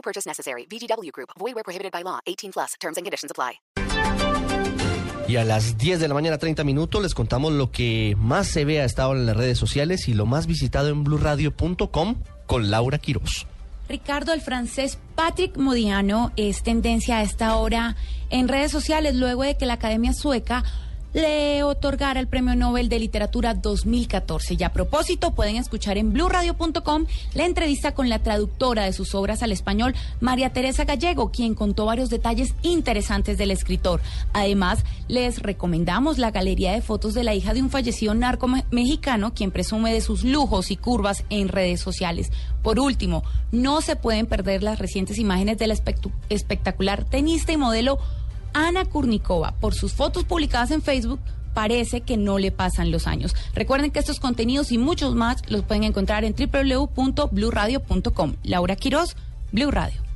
No purchase necessary. VGW Group. Void where prohibited by law. 18 plus. Terms and conditions apply. Y a las 10 de la mañana, 30 minutos, les contamos lo que más se ve a esta hora en las redes sociales y lo más visitado en blurradio.com con Laura Quiroz. Ricardo, el francés Patrick Modiano es tendencia a esta hora en redes sociales luego de que la Academia Sueca le otorgara el Premio Nobel de Literatura 2014. Y a propósito, pueden escuchar en blurradio.com la entrevista con la traductora de sus obras al español, María Teresa Gallego, quien contó varios detalles interesantes del escritor. Además, les recomendamos la galería de fotos de la hija de un fallecido narco mexicano, quien presume de sus lujos y curvas en redes sociales. Por último, no se pueden perder las recientes imágenes del espectacular tenista y modelo Ana Kurnikova, por sus fotos publicadas en Facebook, parece que no le pasan los años. Recuerden que estos contenidos y muchos más los pueden encontrar en www.bluradio.com. Laura Quiroz, Blue Radio.